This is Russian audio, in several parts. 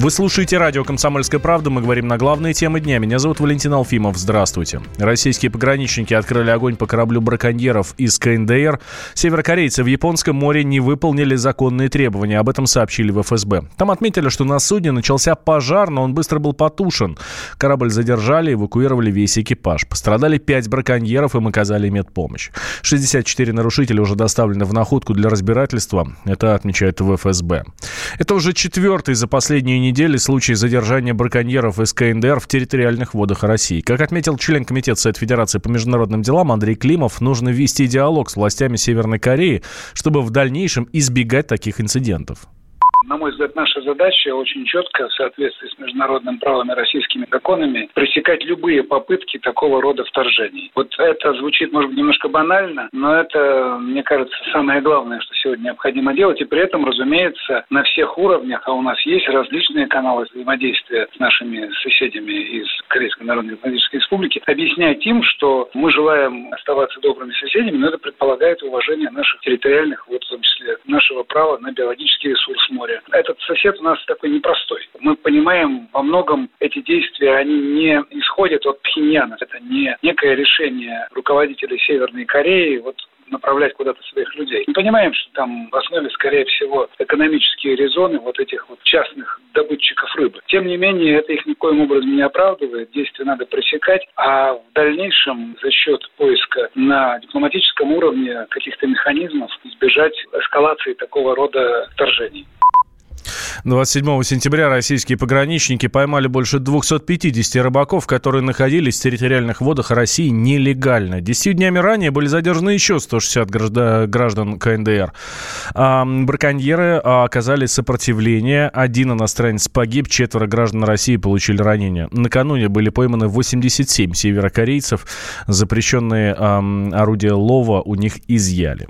Вы слушаете радио «Комсомольская правда». Мы говорим на главные темы дня. Меня зовут Валентин Алфимов. Здравствуйте. Российские пограничники открыли огонь по кораблю браконьеров из КНДР. Северокорейцы в Японском море не выполнили законные требования. Об этом сообщили в ФСБ. Там отметили, что на судне начался пожар, но он быстро был потушен. Корабль задержали, эвакуировали весь экипаж. Пострадали пять браконьеров, им оказали медпомощь. 64 нарушителя уже доставлены в находку для разбирательства. Это отмечают в ФСБ. Это уже четвертый за последние недели случай задержания браконьеров из КНДР в территориальных водах России. Как отметил член Комитета Совет Федерации по международным делам Андрей Климов, нужно вести диалог с властями Северной Кореи, чтобы в дальнейшем избегать таких инцидентов на мой взгляд, наша задача очень четко, в соответствии с международным правом и российскими законами, пресекать любые попытки такого рода вторжений. Вот это звучит, может быть, немножко банально, но это, мне кажется, самое главное, что сегодня необходимо делать. И при этом, разумеется, на всех уровнях, а у нас есть различные каналы взаимодействия с нашими соседями из Корейской Народно-Демократической Республики, объяснять им, что мы желаем оставаться добрыми соседями, но это предполагает уважение наших территориальных, вот в том числе нашего права на биологический ресурс моря моря. Этот сосед у нас такой непростой. Мы понимаем, во многом эти действия, они не исходят от Пхеньяна. Это не некое решение руководителей Северной Кореи, вот направлять куда-то своих людей. Мы понимаем, что там в основе, скорее всего, экономические резоны вот этих вот частных добытчиков рыбы. Тем не менее, это их никоим образом не оправдывает. Действия надо пресекать, а в дальнейшем за счет поиска на дипломатическом уровне каких-то механизмов избежать эскалации такого рода вторжений. 27 сентября российские пограничники поймали больше 250 рыбаков, которые находились в территориальных водах России нелегально. Десятью днями ранее были задержаны еще 160 граждан КНДР. А, браконьеры оказали сопротивление. Один иностранец погиб, четверо граждан России получили ранения. Накануне были пойманы 87 северокорейцев. Запрещенные а, орудия лова у них изъяли.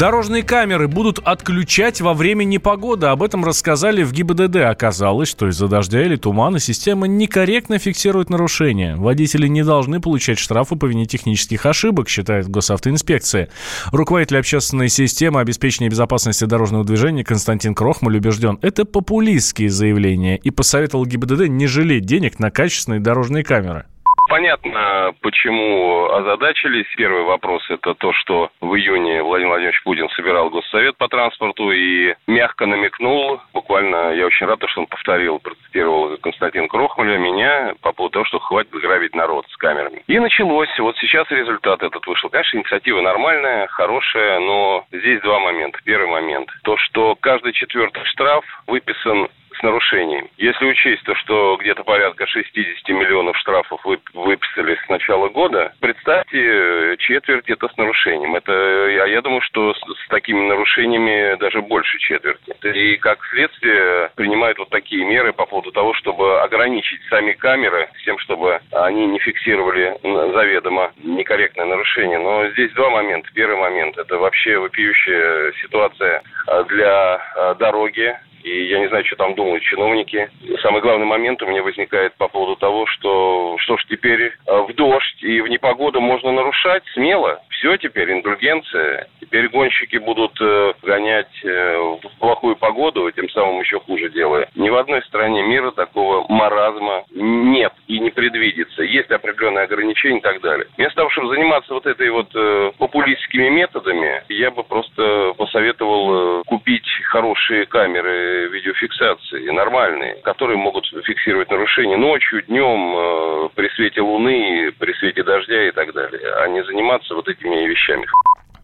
Дорожные камеры будут отключать во время непогоды. Об этом рассказали в ГИБДД. Оказалось, что из-за дождя или тумана система некорректно фиксирует нарушения. Водители не должны получать штрафы по вине технических ошибок, считает госавтоинспекция. Руководитель общественной системы обеспечения безопасности дорожного движения Константин Крохмаль убежден, это популистские заявления и посоветовал ГИБДД не жалеть денег на качественные дорожные камеры. Понятно, почему озадачились. Первый вопрос – это то, что в июне Владимир Владимирович Путин собирал Госсовет по транспорту и мягко намекнул, буквально, я очень рад, что он повторил, процитировал Константин Крохмаля, меня, по поводу того, что хватит грабить народ с камерами. И началось. Вот сейчас результат этот вышел. Конечно, инициатива нормальная, хорошая, но здесь два момента. Первый момент – то, что каждый четвертый штраф выписан с нарушением. Если учесть то, что где-то порядка 60 миллионов штрафов вы, выписали с начала года, представьте, четверть это с нарушением. Это, я, я думаю, что с, с такими нарушениями даже больше четверти. И как следствие принимают вот такие меры по поводу того, чтобы ограничить сами камеры с тем, чтобы они не фиксировали заведомо некорректное нарушение. Но здесь два момента. Первый момент – это вообще вопиющая ситуация для а, дороги, и я не знаю, что там думают чиновники. Самый главный момент у меня возникает по поводу того, что что ж теперь э, в дождь и в непогоду можно нарушать смело. Все теперь индульгенция. Теперь гонщики будут э, гонять э, в плохую погоду, тем самым еще хуже делая. Ни в одной стране мира такого маразма нет не предвидится. Есть определенные ограничения и так далее. Вместо того, чтобы заниматься вот этой вот популистскими методами, я бы просто посоветовал купить хорошие камеры видеофиксации, нормальные, которые могут фиксировать нарушения ночью, днем, э, при свете луны, при свете дождя и так далее, а не заниматься вот этими вещами.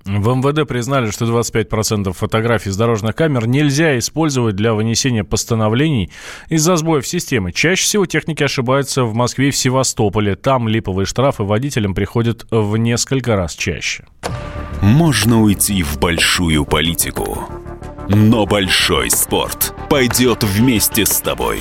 В МВД признали, что 25% фотографий с дорожных камер нельзя использовать для вынесения постановлений из-за сбоев системы. Чаще всего техники ошибаются в Москве и в Севастополе. Там липовые штрафы водителям приходят в несколько раз чаще. Можно уйти в большую политику но большой спорт пойдет вместе с тобой.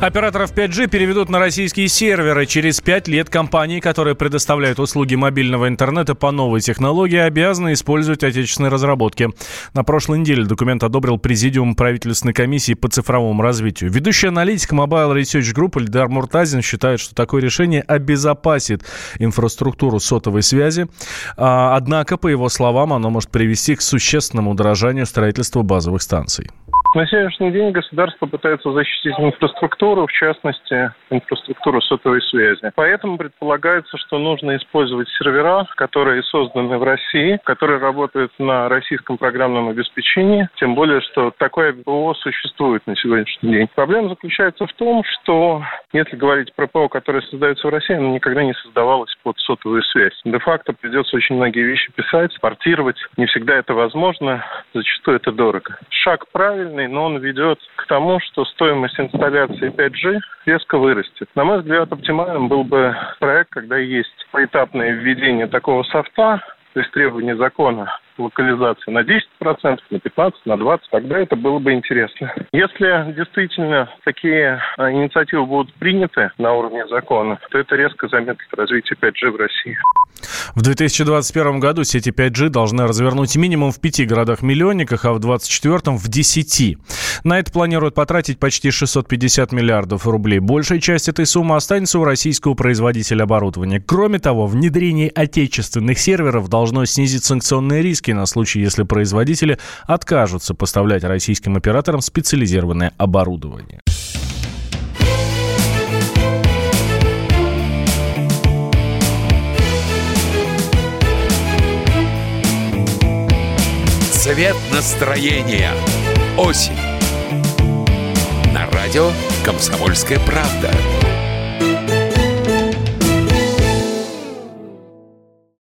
Операторов 5G переведут на российские серверы. Через 5 лет компании, которые предоставляют услуги мобильного интернета по новой технологии, обязаны использовать отечественные разработки. На прошлой неделе документ одобрил Президиум правительственной комиссии по цифровому развитию. Ведущий аналитик Mobile Research Group Эльдар Муртазин считает, что такое решение обезопасит инфраструктуру сотовой связи. А, однако, по его словам, оно может привести к существенному удорожанию строительства базовых станций. На сегодняшний день государство пытается защитить инфраструктуру, в частности, инфраструктуру сотовой связи. Поэтому предполагается, что нужно использовать сервера, которые созданы в России, которые работают на российском программном обеспечении, тем более, что такое ПО существует на сегодняшний день. Проблема заключается в том, что если говорить про ПО, которое создается в России, оно никогда не создавалось под сотовую связь. Де-факто придется очень многие вещи писать, портировать. Не всегда это возможно, зачастую это дорого. Шаг правильный, но он ведет к тому, что стоимость инсталляции 5G резко вырастет. На мой взгляд, оптимальным был бы проект, когда есть поэтапное введение такого софта, то есть требования закона локализации на 10%, на 15%, на 20%, тогда это было бы интересно. Если действительно такие а, инициативы будут приняты на уровне закона, то это резко замедлит развитие 5G в России. В 2021 году сети 5G должны развернуть минимум в пяти городах-миллионниках, а в 2024 в 10. На это планируют потратить почти 650 миллиардов рублей. Большая часть этой суммы останется у российского производителя оборудования. Кроме того, внедрение отечественных серверов должно снизить санкционные риски на случай, если производители откажутся поставлять российским операторам специализированное оборудование. Цвет настроения. Осень. На радио «Комсомольская правда».